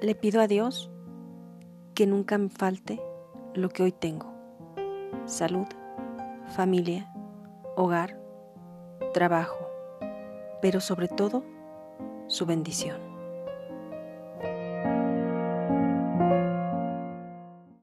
Le pido a Dios que nunca me falte lo que hoy tengo. Salud, familia, hogar, trabajo, pero sobre todo su bendición.